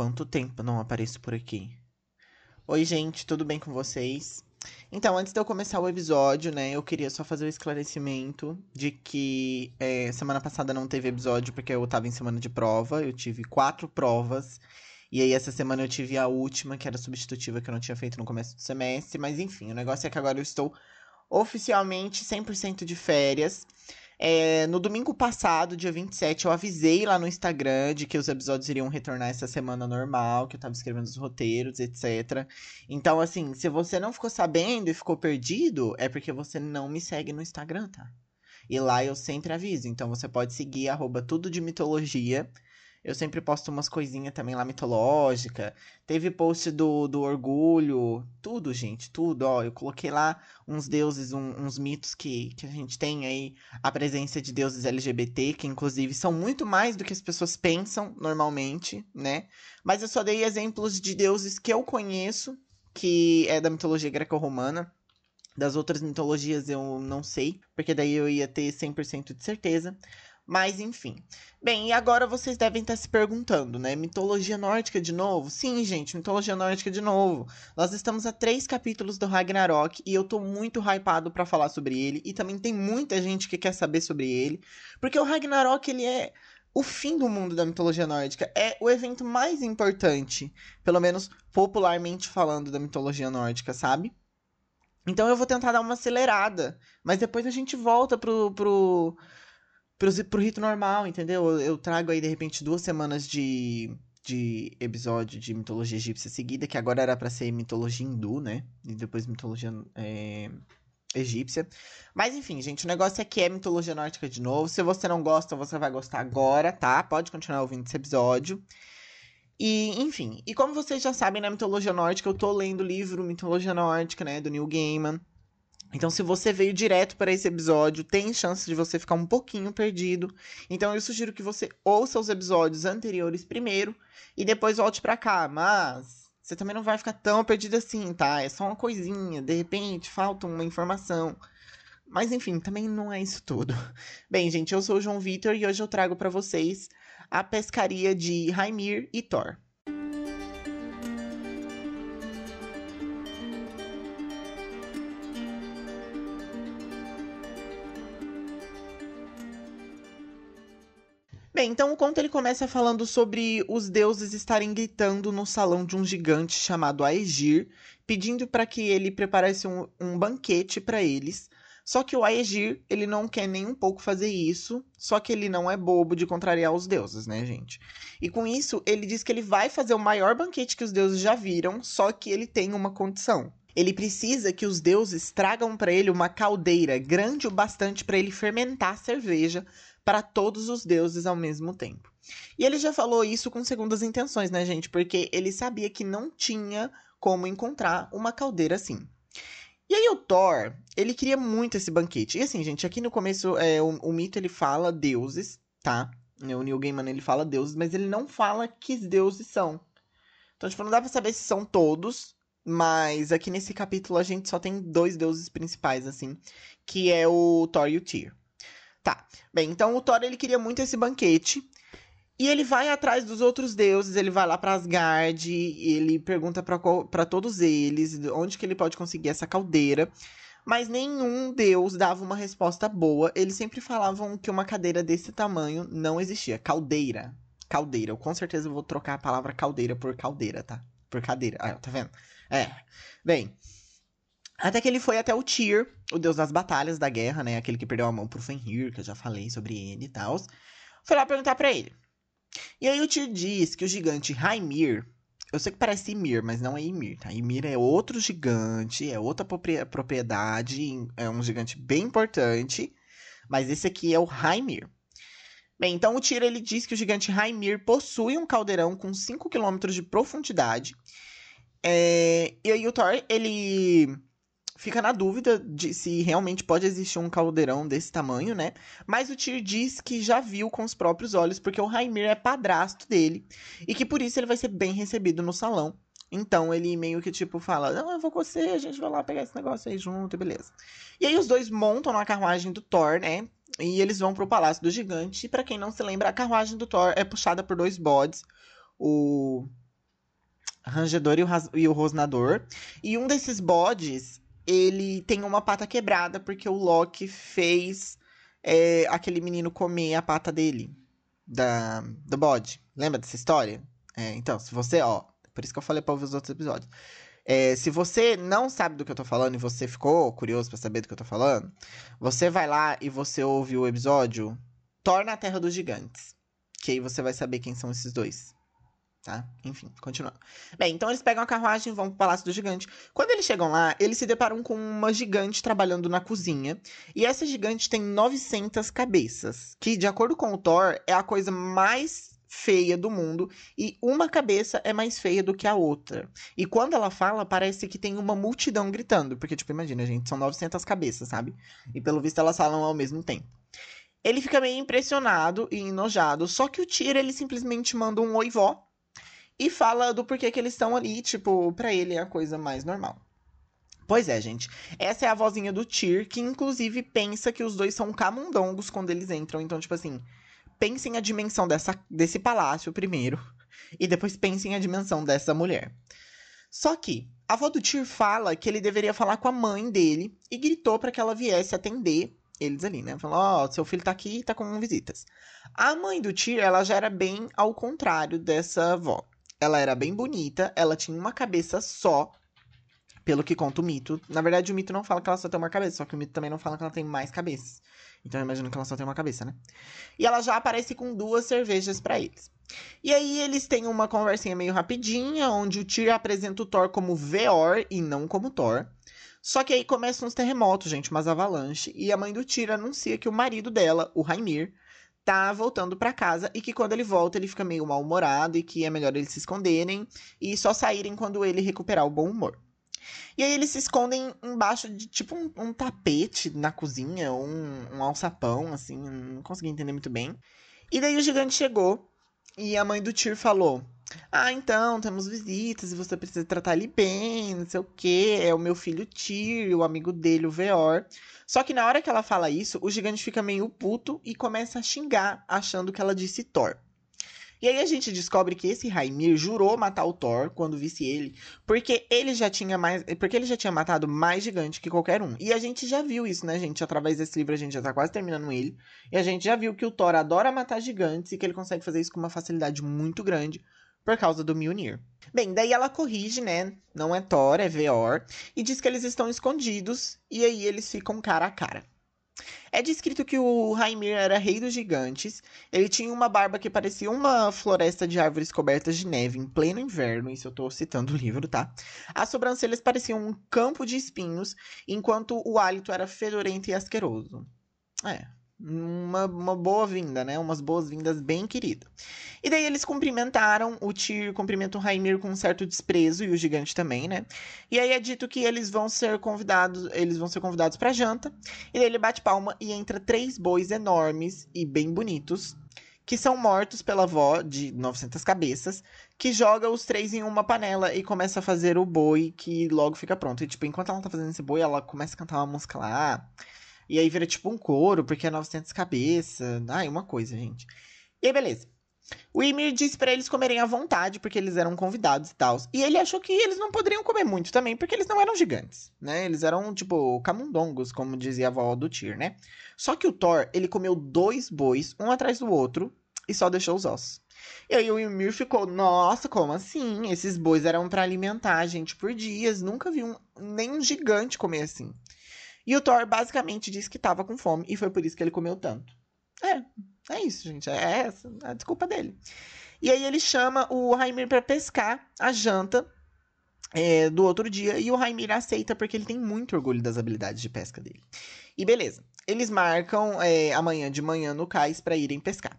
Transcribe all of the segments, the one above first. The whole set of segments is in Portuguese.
quanto tempo não apareço por aqui? Oi, gente, tudo bem com vocês? Então, antes de eu começar o episódio, né, eu queria só fazer o um esclarecimento de que é, semana passada não teve episódio porque eu tava em semana de prova, eu tive quatro provas, e aí essa semana eu tive a última, que era substitutiva, que eu não tinha feito no começo do semestre, mas enfim, o negócio é que agora eu estou oficialmente 100% de férias. É, no domingo passado, dia 27, eu avisei lá no Instagram de que os episódios iriam retornar essa semana normal, que eu tava escrevendo os roteiros, etc. Então, assim, se você não ficou sabendo e ficou perdido, é porque você não me segue no Instagram, tá? E lá eu sempre aviso. Então você pode seguir arroba tudo de mitologia. Eu sempre posto umas coisinhas também lá mitológica. Teve post do, do orgulho. Tudo, gente, tudo. Ó, eu coloquei lá uns deuses, um, uns mitos que, que a gente tem aí. A presença de deuses LGBT, que inclusive são muito mais do que as pessoas pensam normalmente, né? Mas eu só dei exemplos de deuses que eu conheço, que é da mitologia greco-romana. Das outras mitologias eu não sei, porque daí eu ia ter 100% de certeza. Mas enfim. Bem, e agora vocês devem estar se perguntando, né? Mitologia nórdica de novo? Sim, gente, mitologia nórdica de novo. Nós estamos a três capítulos do Ragnarok e eu tô muito hypado para falar sobre ele. E também tem muita gente que quer saber sobre ele. Porque o Ragnarok, ele é o fim do mundo da mitologia nórdica. É o evento mais importante, pelo menos popularmente falando, da mitologia nórdica, sabe? Então eu vou tentar dar uma acelerada. Mas depois a gente volta pro. pro pro, pro rito normal, entendeu? Eu, eu trago aí, de repente, duas semanas de, de episódio de mitologia egípcia seguida, que agora era para ser mitologia hindu, né? E depois mitologia é, egípcia. Mas enfim, gente, o negócio é que é mitologia nórdica de novo. Se você não gosta, você vai gostar agora, tá? Pode continuar ouvindo esse episódio. E, enfim, e como vocês já sabem, na mitologia nórdica, eu tô lendo o livro Mitologia Nórdica, né, do Neil Gaiman. Então, se você veio direto para esse episódio, tem chance de você ficar um pouquinho perdido. Então, eu sugiro que você ouça os episódios anteriores primeiro e depois volte para cá. Mas você também não vai ficar tão perdido assim, tá? É só uma coisinha, de repente falta uma informação. Mas enfim, também não é isso tudo. Bem, gente, eu sou o João Vitor e hoje eu trago para vocês a pescaria de Raimir e Thor. Bem, então o conto ele começa falando sobre os deuses estarem gritando no salão de um gigante chamado Aegir, pedindo para que ele preparasse um, um banquete para eles. Só que o Aegir, ele não quer nem um pouco fazer isso, só que ele não é bobo de contrariar os deuses, né, gente? E com isso, ele diz que ele vai fazer o maior banquete que os deuses já viram, só que ele tem uma condição. Ele precisa que os deuses tragam para ele uma caldeira grande o bastante para ele fermentar cerveja para todos os deuses ao mesmo tempo. E ele já falou isso com segundas intenções, né, gente? Porque ele sabia que não tinha como encontrar uma caldeira assim. E aí o Thor, ele queria muito esse banquete. E assim, gente, aqui no começo é, o, o mito ele fala deuses, tá? O Neil Gaiman ele fala deuses, mas ele não fala que deuses são. Então, tipo, não dá pra saber se são todos, mas aqui nesse capítulo a gente só tem dois deuses principais, assim, que é o Thor e o Tyr. Tá. Bem, então o Thor ele queria muito esse banquete. E ele vai atrás dos outros deuses, ele vai lá para Asgard, ele pergunta para todos eles onde que ele pode conseguir essa caldeira. Mas nenhum deus dava uma resposta boa. Eles sempre falavam que uma cadeira desse tamanho não existia. Caldeira. Caldeira. Eu com certeza vou trocar a palavra caldeira por caldeira, tá? Por cadeira. Ah, tá vendo? É. Bem, até que ele foi até o Tyr, o deus das batalhas da guerra, né? Aquele que perdeu a mão pro Fenrir, que eu já falei sobre ele e tal. Foi lá perguntar para ele. E aí o Tyr diz que o gigante Raimir. Eu sei que parece Ymir, mas não é Ymir, tá? Ymir é outro gigante, é outra propriedade, é um gigante bem importante. Mas esse aqui é o Raimir. Bem, então o Tyr ele diz que o gigante Raimir possui um caldeirão com 5 km de profundidade. É... E aí o Thor, ele fica na dúvida de se realmente pode existir um caldeirão desse tamanho, né? Mas o Tyr diz que já viu com os próprios olhos, porque o Raimir é padrasto dele, e que por isso ele vai ser bem recebido no salão. Então ele meio que tipo fala: Não, eu vou com você, a gente vai lá pegar esse negócio aí junto, beleza. E aí os dois montam na carruagem do Thor, né? E eles vão pro Palácio do Gigante. E pra quem não se lembra, a carruagem do Thor é puxada por dois bodes. O rangedor e o, e o rosnador. E um desses bodes, ele tem uma pata quebrada porque o Loki fez é, aquele menino comer a pata dele, da, do bode. Lembra dessa história? É, então, se você, ó, por isso que eu falei pra ouvir os outros episódios. É, se você não sabe do que eu tô falando e você ficou curioso pra saber do que eu tô falando, você vai lá e você ouve o episódio Thor na Terra dos Gigantes. Que aí você vai saber quem são esses dois. Tá? Enfim, continuando. Bem, então eles pegam a carruagem e vão pro Palácio do Gigante. Quando eles chegam lá, eles se deparam com uma gigante trabalhando na cozinha. E essa gigante tem 900 cabeças. Que, de acordo com o Thor, é a coisa mais feia do mundo. E uma cabeça é mais feia do que a outra. E quando ela fala, parece que tem uma multidão gritando. Porque, tipo, imagina, gente, são 900 cabeças, sabe? E pelo visto elas falam ao mesmo tempo. Ele fica meio impressionado e enojado. Só que o Tyr, ele simplesmente manda um oi vó. E fala do porquê que eles estão ali. Tipo, pra ele é a coisa mais normal. Pois é, gente. Essa é a vozinha do Tyr, que inclusive pensa que os dois são camundongos quando eles entram. Então, tipo assim, pensem a dimensão dessa, desse palácio primeiro. E depois pensem a dimensão dessa mulher. Só que a avó do Tyr fala que ele deveria falar com a mãe dele e gritou para que ela viesse atender eles ali, né? Falou, ó, seu filho tá aqui tá com visitas. A mãe do Tyr, ela já era bem ao contrário dessa avó. Ela era bem bonita, ela tinha uma cabeça só, pelo que conta o mito. Na verdade, o mito não fala que ela só tem uma cabeça, só que o mito também não fala que ela tem mais cabeças. Então eu imagino que ela só tem uma cabeça, né? E ela já aparece com duas cervejas para eles. E aí eles têm uma conversinha meio rapidinha, onde o Tyr apresenta o Thor como Veor e não como Thor. Só que aí começam uns terremotos, gente, umas avalanches, e a mãe do Tyr anuncia que o marido dela, o Raimir, tá voltando para casa e que quando ele volta ele fica meio mal-humorado e que é melhor eles se esconderem e só saírem quando ele recuperar o bom humor. E aí eles se escondem embaixo de tipo um, um tapete na cozinha, um, um alçapão, assim, não consegui entender muito bem. E daí o gigante chegou e a mãe do Tyr falou: Ah, então, temos visitas e você precisa tratar ele bem, não sei o que. É o meu filho Tyr, o amigo dele, o Veor. Só que na hora que ela fala isso, o gigante fica meio puto e começa a xingar, achando que ela disse Thor. E aí a gente descobre que esse Raimir jurou matar o Thor quando visse ele, porque ele já tinha mais, porque ele já tinha matado mais gigante que qualquer um. E a gente já viu isso, né, gente? Através desse livro a gente já tá quase terminando ele, e a gente já viu que o Thor adora matar gigantes e que ele consegue fazer isso com uma facilidade muito grande por causa do Mjolnir. Bem, daí ela corrige, né? Não é Thor, é Veor, e diz que eles estão escondidos, e aí eles ficam cara a cara. É descrito que o Raimir era rei dos gigantes. Ele tinha uma barba que parecia uma floresta de árvores cobertas de neve em pleno inverno. Isso eu tô citando o livro, tá? As sobrancelhas pareciam um campo de espinhos, enquanto o hálito era fedorento e asqueroso. É, uma, uma boa-vinda, né? Umas boas-vindas bem queridas. E daí eles cumprimentaram, o Tyr cumprimenta o Raimir com um certo desprezo, e o gigante também, né? E aí é dito que eles vão ser convidados, eles vão ser convidados pra janta, e daí ele bate palma e entra três bois enormes e bem bonitos, que são mortos pela avó de 900 cabeças, que joga os três em uma panela e começa a fazer o boi, que logo fica pronto. E tipo, enquanto ela tá fazendo esse boi, ela começa a cantar uma música lá, e aí vira tipo um coro, porque é 900 cabeças. Ai, uma coisa, gente. E aí, beleza. O Ymir disse para eles comerem à vontade, porque eles eram convidados e tal. E ele achou que eles não poderiam comer muito também, porque eles não eram gigantes, né? Eles eram, tipo, camundongos, como dizia a avó do Tyr, né? Só que o Thor, ele comeu dois bois, um atrás do outro, e só deixou os ossos. E aí o Ymir ficou, nossa, como assim? Esses bois eram para alimentar a gente por dias. Nunca vi um, nem um gigante comer assim. E o Thor basicamente disse que tava com fome e foi por isso que ele comeu tanto. É, é isso, gente. É essa a desculpa dele. E aí ele chama o Raimir para pescar a janta é, do outro dia e o Raimir aceita porque ele tem muito orgulho das habilidades de pesca dele. E beleza. Eles marcam é, amanhã de manhã no cais para irem pescar.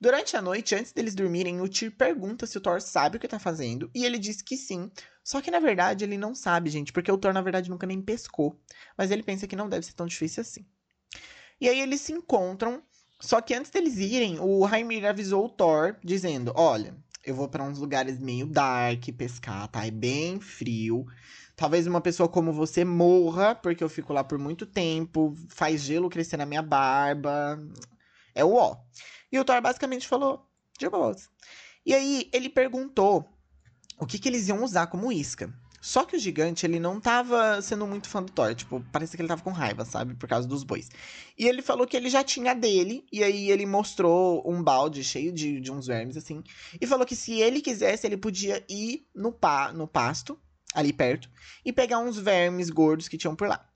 Durante a noite, antes deles dormirem, o Tyr pergunta se o Thor sabe o que tá fazendo e ele diz que sim. Só que na verdade ele não sabe, gente, porque o Thor na verdade nunca nem pescou. Mas ele pensa que não deve ser tão difícil assim. E aí eles se encontram, só que antes deles irem, o Raimir avisou o Thor, dizendo: Olha, eu vou para uns lugares meio dark pescar, tá? É bem frio. Talvez uma pessoa como você morra, porque eu fico lá por muito tempo, faz gelo crescer na minha barba. É o ó. E o Thor basicamente falou: De boas. E aí ele perguntou o que, que eles iam usar como isca. Só que o gigante, ele não tava sendo muito fã do Thor. Tipo, parece que ele tava com raiva, sabe? Por causa dos bois. E ele falou que ele já tinha dele. E aí ele mostrou um balde cheio de, de uns vermes, assim. E falou que se ele quisesse, ele podia ir no, pa, no pasto, ali perto, e pegar uns vermes gordos que tinham por lá.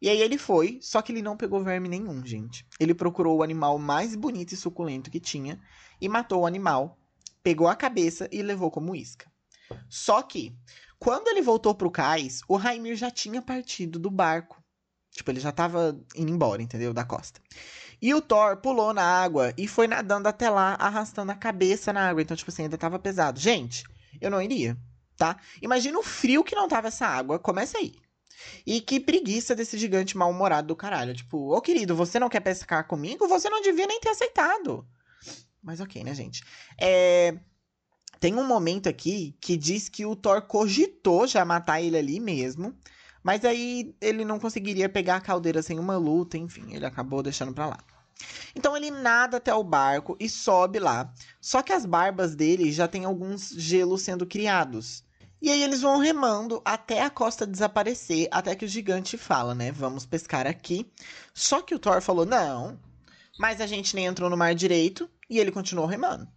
E aí ele foi, só que ele não pegou verme nenhum, gente. Ele procurou o animal mais bonito e suculento que tinha e matou o animal, pegou a cabeça e levou como isca. Só que quando ele voltou pro cais, o Raimir já tinha partido do barco. Tipo, ele já tava indo embora, entendeu? Da costa. E o Thor pulou na água e foi nadando até lá, arrastando a cabeça na água. Então, tipo assim, ainda tava pesado. Gente, eu não iria, tá? Imagina o frio que não tava essa água. Começa aí. E que preguiça desse gigante mal-humorado do caralho. Tipo, ô querido, você não quer pescar comigo? Você não devia nem ter aceitado. Mas ok, né, gente? É. Tem um momento aqui que diz que o Thor cogitou já matar ele ali mesmo. Mas aí ele não conseguiria pegar a caldeira sem uma luta, enfim, ele acabou deixando pra lá. Então ele nada até o barco e sobe lá. Só que as barbas dele já tem alguns gelos sendo criados. E aí eles vão remando até a costa desaparecer, até que o gigante fala, né? Vamos pescar aqui. Só que o Thor falou: "Não, mas a gente nem entrou no mar direito", e ele continuou remando.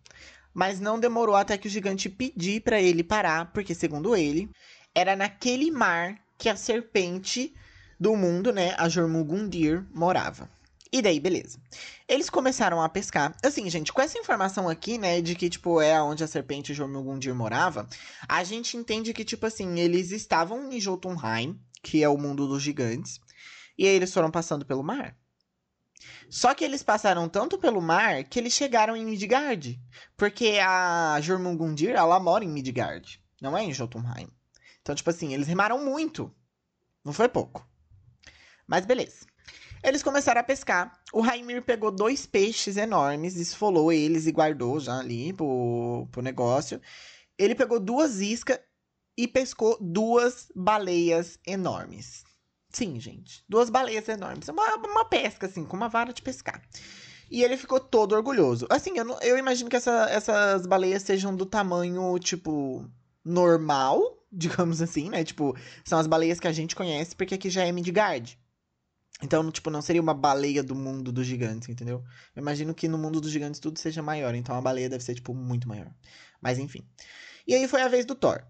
Mas não demorou até que o gigante pedir para ele parar, porque segundo ele, era naquele mar que a serpente do mundo, né, a Jormungandr, morava. E daí, beleza. Eles começaram a pescar. Assim, gente, com essa informação aqui, né, de que, tipo, é onde a serpente Jormungandr morava, a gente entende que, tipo assim, eles estavam em Jotunheim, que é o mundo dos gigantes, e aí eles foram passando pelo mar. Só que eles passaram tanto pelo mar que eles chegaram em Midgard. Porque a Jormungandr, ela mora em Midgard. Não é em Jotunheim. Então, tipo assim, eles remaram muito. Não foi pouco. Mas beleza. Eles começaram a pescar. O Raimir pegou dois peixes enormes, esfolou eles e guardou já ali pro, pro negócio. Ele pegou duas iscas e pescou duas baleias enormes. Sim, gente. Duas baleias enormes. Uma, uma pesca, assim, com uma vara de pescar. E ele ficou todo orgulhoso. Assim, eu, eu imagino que essa, essas baleias sejam do tamanho, tipo, normal, digamos assim, né? Tipo, são as baleias que a gente conhece, porque aqui já é Midgard. Então, tipo, não seria uma baleia do mundo dos gigantes, entendeu? Eu imagino que no mundo dos gigantes tudo seja maior, então a baleia deve ser, tipo, muito maior. Mas enfim. E aí foi a vez do Thor.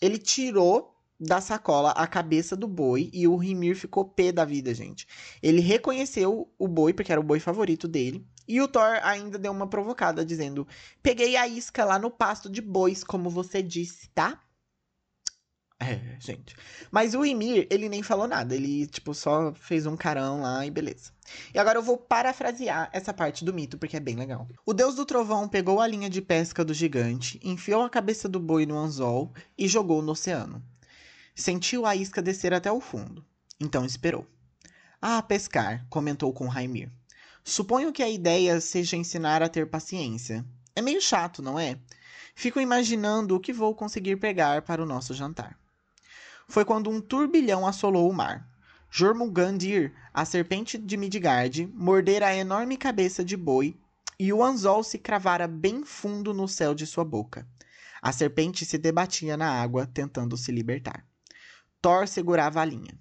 Ele tirou da sacola a cabeça do boi e o Rimir ficou pé da vida, gente. Ele reconheceu o boi, porque era o boi favorito dele. E o Thor ainda deu uma provocada, dizendo: Peguei a isca lá no pasto de bois, como você disse, tá? É, gente. Mas o Ymir, ele nem falou nada. Ele, tipo, só fez um carão lá e beleza. E agora eu vou parafrasear essa parte do mito, porque é bem legal. O deus do trovão pegou a linha de pesca do gigante, enfiou a cabeça do boi no anzol e jogou no oceano. Sentiu a isca descer até o fundo. Então esperou. Ah, pescar, comentou com Raimir. Suponho que a ideia seja ensinar a ter paciência. É meio chato, não é? Fico imaginando o que vou conseguir pegar para o nosso jantar. Foi quando um turbilhão assolou o mar. Jormungandr, a serpente de Midgard, mordera a enorme cabeça de boi e o anzol se cravara bem fundo no céu de sua boca. A serpente se debatia na água, tentando se libertar. Thor segurava a linha.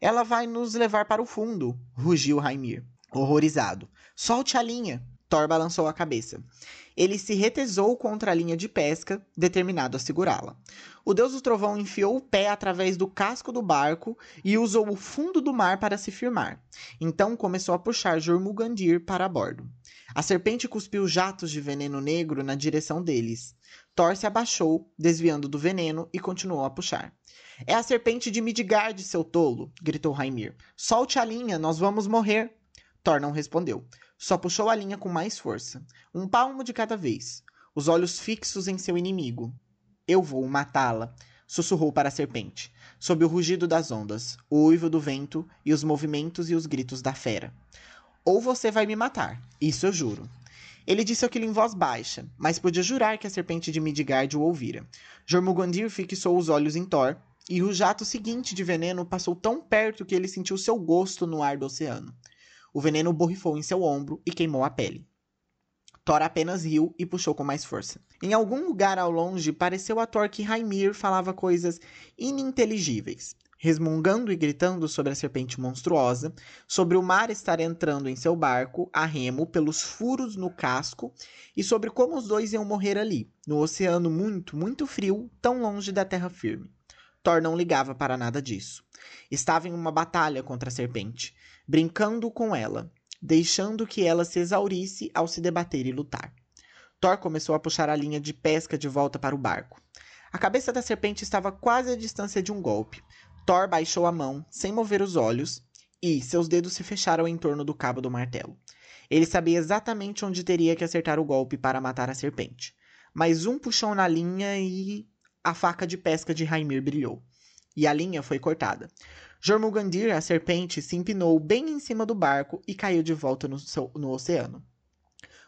Ela vai nos levar para o fundo, rugiu Raimir, horrorizado. Solte a linha! Thor balançou a cabeça. Ele se retesou contra a linha de pesca, determinado a segurá-la. O deus do trovão enfiou o pé através do casco do barco e usou o fundo do mar para se firmar. Então começou a puxar Jormungandr para bordo. A serpente cuspiu jatos de veneno negro na direção deles. Thor se abaixou, desviando do veneno, e continuou a puxar. É a serpente de Midgard, seu tolo! gritou Raimir. Solte a linha, nós vamos morrer! Thor não respondeu. Só puxou a linha com mais força. Um palmo de cada vez. Os olhos fixos em seu inimigo. Eu vou matá-la, sussurrou para a serpente, sob o rugido das ondas, o uivo do vento e os movimentos e os gritos da fera. Ou você vai me matar, isso eu juro. Ele disse aquilo em voz baixa, mas podia jurar que a serpente de Midgard o ouvira. Jormungandr fixou os olhos em Thor, e o jato seguinte de veneno passou tão perto que ele sentiu seu gosto no ar do oceano. O veneno borrifou em seu ombro e queimou a pele. Thor apenas riu e puxou com mais força. Em algum lugar ao longe, pareceu a Thor que Raimir falava coisas ininteligíveis, resmungando e gritando sobre a serpente monstruosa, sobre o mar estar entrando em seu barco a remo pelos furos no casco e sobre como os dois iam morrer ali, no oceano muito, muito frio, tão longe da terra firme. Thor não ligava para nada disso. Estava em uma batalha contra a serpente, brincando com ela, deixando que ela se exaurisse ao se debater e lutar. Thor começou a puxar a linha de pesca de volta para o barco. A cabeça da serpente estava quase à distância de um golpe. Thor baixou a mão, sem mover os olhos, e seus dedos se fecharam em torno do cabo do martelo. Ele sabia exatamente onde teria que acertar o golpe para matar a serpente. Mais um puxão na linha e a faca de pesca de Raimir brilhou. E a linha foi cortada. Jormungandr, a serpente, se empinou bem em cima do barco e caiu de volta no, seu, no oceano.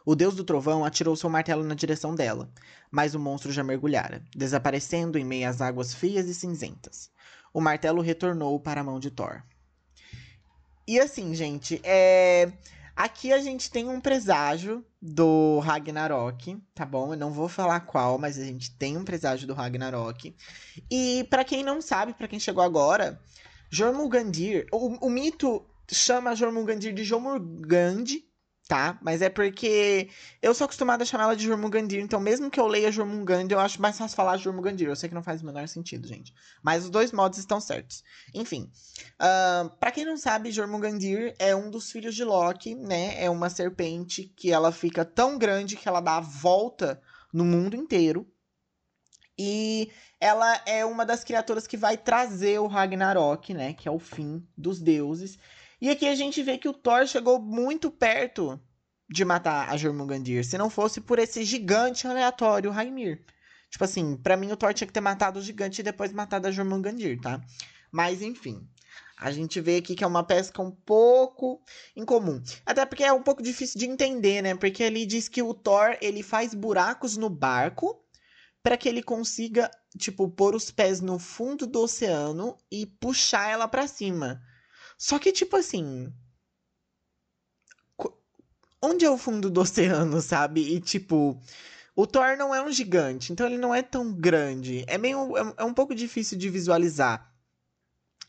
O deus do trovão atirou seu martelo na direção dela, mas o monstro já mergulhara, desaparecendo em meio às águas frias e cinzentas. O martelo retornou para a mão de Thor. E assim, gente, é... aqui a gente tem um presságio do Ragnarok, tá bom? Eu não vou falar qual, mas a gente tem um presságio do Ragnarok. E para quem não sabe, para quem chegou agora, Jormungandr, o, o mito chama Jormungandr de Jormungand, tá? Mas é porque eu sou acostumada a chamar ela de Jormungandr, então mesmo que eu leia Jormungand, eu acho mais fácil falar Jormungandr. Eu sei que não faz o menor sentido, gente. Mas os dois modos estão certos. Enfim, uh, para quem não sabe, Jormungandr é um dos filhos de Loki, né? É uma serpente que ela fica tão grande que ela dá a volta no mundo inteiro. E ela é uma das criaturas que vai trazer o Ragnarok, né? Que é o fim dos deuses. E aqui a gente vê que o Thor chegou muito perto de matar a Jormungandr, se não fosse por esse gigante aleatório, Raimir. Tipo assim, para mim o Thor tinha que ter matado o gigante e depois matado a Jormungandr, tá? Mas enfim, a gente vê aqui que é uma pesca um pouco incomum. Até porque é um pouco difícil de entender, né? Porque ele diz que o Thor, ele faz buracos no barco para que ele consiga, tipo, pôr os pés no fundo do oceano e puxar ela para cima. Só que, tipo assim. Onde é o fundo do oceano, sabe? E, tipo. O Thor não é um gigante, então ele não é tão grande. É meio. É, é um pouco difícil de visualizar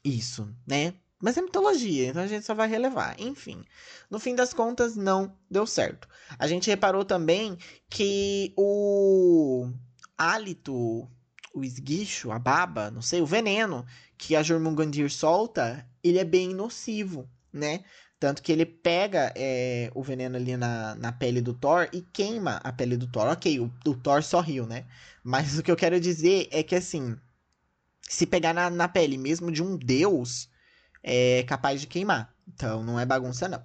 isso, né? Mas é mitologia, então a gente só vai relevar. Enfim, no fim das contas, não deu certo. A gente reparou também que o hálito, o esguicho, a baba, não sei, o veneno que a Jormungandr solta, ele é bem nocivo, né? Tanto que ele pega é, o veneno ali na, na pele do Thor e queima a pele do Thor. Ok, o, o Thor sorriu, né? Mas o que eu quero dizer é que, assim, se pegar na, na pele mesmo de um deus, é capaz de queimar. Então, não é bagunça, não.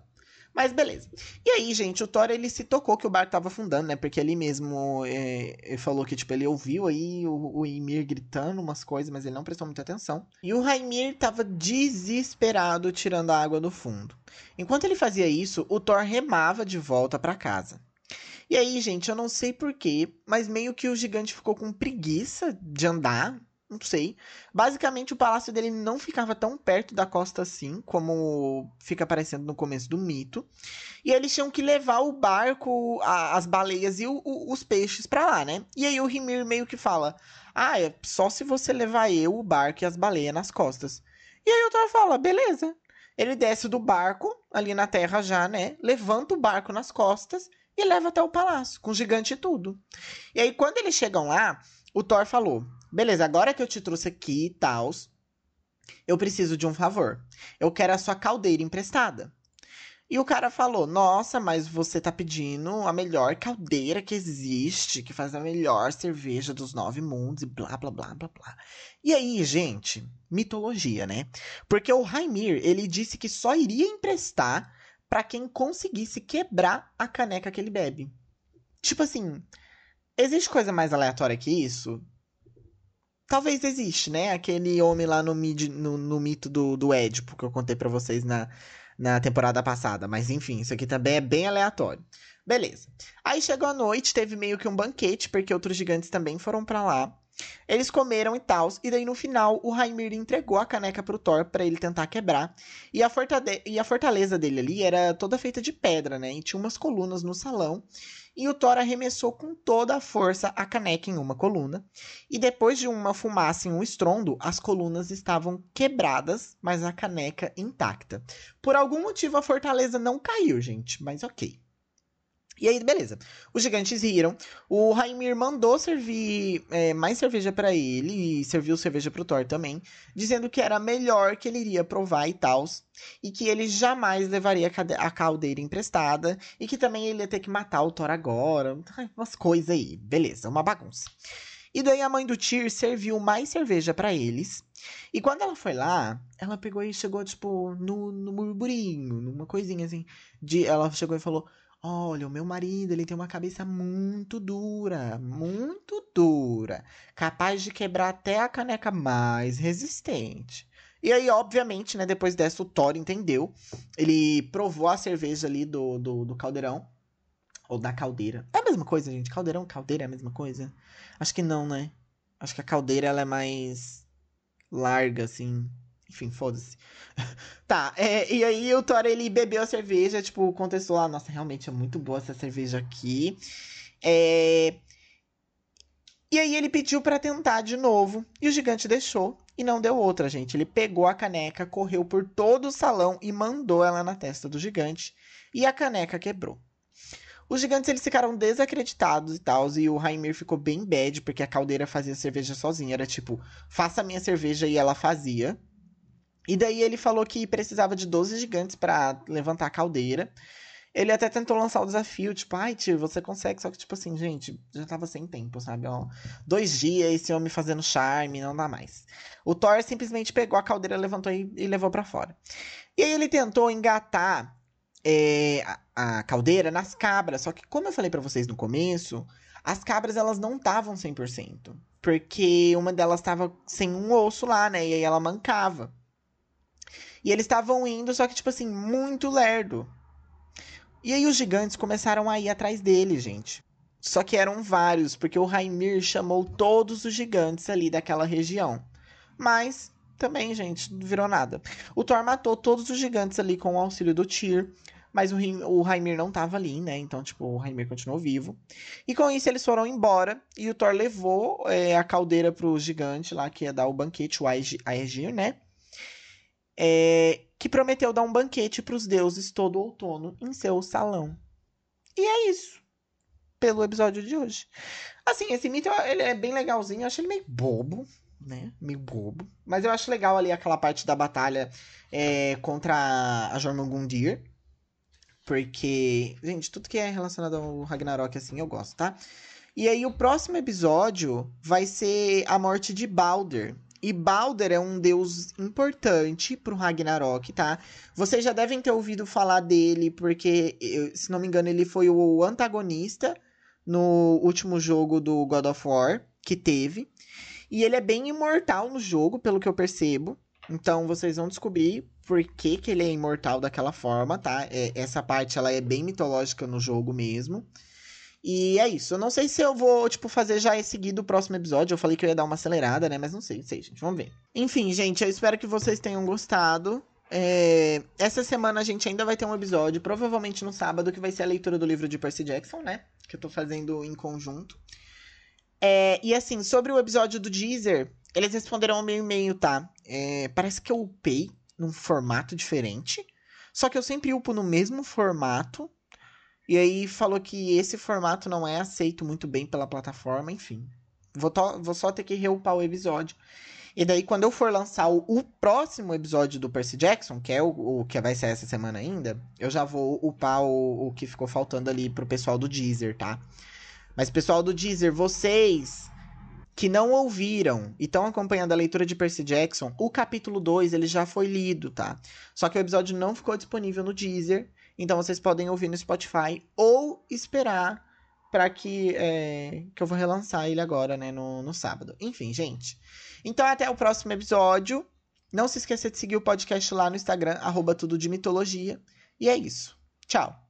Mas beleza. E aí, gente, o Thor ele se tocou que o barco tava afundando, né? Porque ali mesmo é, ele falou que, tipo, ele ouviu aí o, o Ymir gritando umas coisas, mas ele não prestou muita atenção. E o Raimir tava desesperado tirando a água do fundo. Enquanto ele fazia isso, o Thor remava de volta para casa. E aí, gente, eu não sei porquê, mas meio que o gigante ficou com preguiça de andar não sei. Basicamente, o palácio dele não ficava tão perto da costa assim, como fica aparecendo no começo do mito. E eles tinham que levar o barco, a, as baleias e o, o, os peixes para lá, né? E aí o Ymir meio que fala: Ah, é só se você levar eu, o barco e as baleias nas costas. E aí o Thor fala: Beleza. Ele desce do barco, ali na terra já, né? Levanta o barco nas costas e leva até o palácio, com o gigante e tudo. E aí, quando eles chegam lá, o Thor falou: Beleza, agora que eu te trouxe aqui e tal, eu preciso de um favor. Eu quero a sua caldeira emprestada. E o cara falou: Nossa, mas você tá pedindo a melhor caldeira que existe, que faz a melhor cerveja dos nove mundos e blá blá blá blá blá. E aí, gente, mitologia, né? Porque o Raimir, ele disse que só iria emprestar para quem conseguisse quebrar a caneca que ele bebe. Tipo assim, existe coisa mais aleatória que isso? Talvez existe, né? Aquele homem lá no, mid, no, no mito do, do Édipo que eu contei para vocês na, na temporada passada. Mas enfim, isso aqui também é bem aleatório. Beleza. Aí chegou a noite, teve meio que um banquete, porque outros gigantes também foram para lá. Eles comeram e tal, e daí no final o Raimir entregou a caneca pro Thor para ele tentar quebrar. E a, e a fortaleza dele ali era toda feita de pedra, né? E tinha umas colunas no salão. E o Thor arremessou com toda a força a caneca em uma coluna. E depois de uma fumaça e um estrondo, as colunas estavam quebradas, mas a caneca intacta. Por algum motivo a fortaleza não caiu, gente, mas ok. E aí, beleza. Os gigantes riram. O Raimir mandou servir é, mais cerveja para ele e serviu cerveja pro Thor também, dizendo que era melhor que ele iria provar e tal, e que ele jamais levaria a caldeira emprestada e que também ele ia ter que matar o Thor agora. Umas coisas aí. Beleza, uma bagunça. E daí a mãe do Tyr serviu mais cerveja para eles. E quando ela foi lá, ela pegou e chegou, tipo, no, no numa coisinha assim. De, ela chegou e falou: Olha, o meu marido, ele tem uma cabeça muito dura, muito dura, capaz de quebrar até a caneca mais resistente. E aí, obviamente, né, depois dessa, o Thor entendeu. Ele provou a cerveja ali do, do, do caldeirão. Ou da caldeira. É a mesma coisa, gente. Caldeirão, caldeira é a mesma coisa? Acho que não, né? Acho que a caldeira ela é mais larga, assim. Enfim, foda-se. tá, é, e aí o Thor, ele bebeu a cerveja, tipo, contestou lá, nossa, realmente é muito boa essa cerveja aqui. É... E aí ele pediu para tentar de novo, e o gigante deixou, e não deu outra, gente. Ele pegou a caneca, correu por todo o salão e mandou ela na testa do gigante, e a caneca quebrou. Os gigantes eles ficaram desacreditados e tal, e o Raimir ficou bem bad, porque a caldeira fazia cerveja sozinha. Era tipo, faça a minha cerveja e ela fazia. E daí ele falou que precisava de 12 gigantes para levantar a caldeira. Ele até tentou lançar o desafio, tipo, ai, tio, você consegue. Só que, tipo assim, gente, já tava sem tempo, sabe? Ó, dois dias, esse homem fazendo charme, não dá mais. O Thor simplesmente pegou a caldeira, levantou e, e levou para fora. E aí ele tentou engatar é, a, a, caldeira nas cabras. Só que, como eu falei para vocês no começo, as cabras elas não estavam 100%. Porque uma delas tava sem um osso lá, né? E aí ela mancava. E eles estavam indo, só que, tipo assim, muito lerdo. E aí os gigantes começaram a ir atrás dele, gente. Só que eram vários, porque o Raimir chamou todos os gigantes ali daquela região. Mas também, gente, não virou nada. O Thor matou todos os gigantes ali com o auxílio do Tyr. Mas o, Raimir não tava ali, né? Então, tipo, o Raimir continuou vivo. E com isso eles foram embora. E o Thor levou é, a caldeira pro gigante lá, que ia dar o banquete, o Aegir, né? É, que prometeu dar um banquete para os deuses todo outono em seu salão. E é isso. Pelo episódio de hoje. Assim, esse mito ele é bem legalzinho. Eu acho ele meio bobo, né? Meio bobo. Mas eu acho legal ali aquela parte da batalha é, contra a Jormungundir. Porque, gente, tudo que é relacionado ao Ragnarok, assim, eu gosto, tá? E aí, o próximo episódio vai ser a morte de Balder. E Balder é um deus importante pro Ragnarok, tá? Vocês já devem ter ouvido falar dele, porque, se não me engano, ele foi o antagonista no último jogo do God of War que teve. E ele é bem imortal no jogo, pelo que eu percebo. Então vocês vão descobrir por que, que ele é imortal daquela forma, tá? É, essa parte ela é bem mitológica no jogo mesmo. E é isso. Eu não sei se eu vou, tipo, fazer já esse seguido o próximo episódio. Eu falei que eu ia dar uma acelerada, né? Mas não sei, não sei, gente. Vamos ver. Enfim, gente, eu espero que vocês tenham gostado. É... Essa semana a gente ainda vai ter um episódio, provavelmente no sábado, que vai ser a leitura do livro de Percy Jackson, né? Que eu tô fazendo em conjunto. É... E assim, sobre o episódio do Deezer, eles responderam ao meu e-mail, tá? É... Parece que eu upei num formato diferente. Só que eu sempre upo no mesmo formato. E aí falou que esse formato não é aceito muito bem pela plataforma, enfim. Vou, vou só ter que reupar o episódio. E daí, quando eu for lançar o, o próximo episódio do Percy Jackson, que é o, o, que vai ser essa semana ainda, eu já vou upar o, o que ficou faltando ali pro pessoal do Deezer, tá? Mas, pessoal do Deezer, vocês que não ouviram e estão acompanhando a leitura de Percy Jackson, o capítulo 2 ele já foi lido, tá? Só que o episódio não ficou disponível no Deezer. Então vocês podem ouvir no Spotify ou esperar para que, é, que eu vou relançar ele agora, né, no, no sábado. Enfim, gente. Então até o próximo episódio. Não se esqueça de seguir o podcast lá no Instagram, arroba tudo de mitologia. E é isso. Tchau!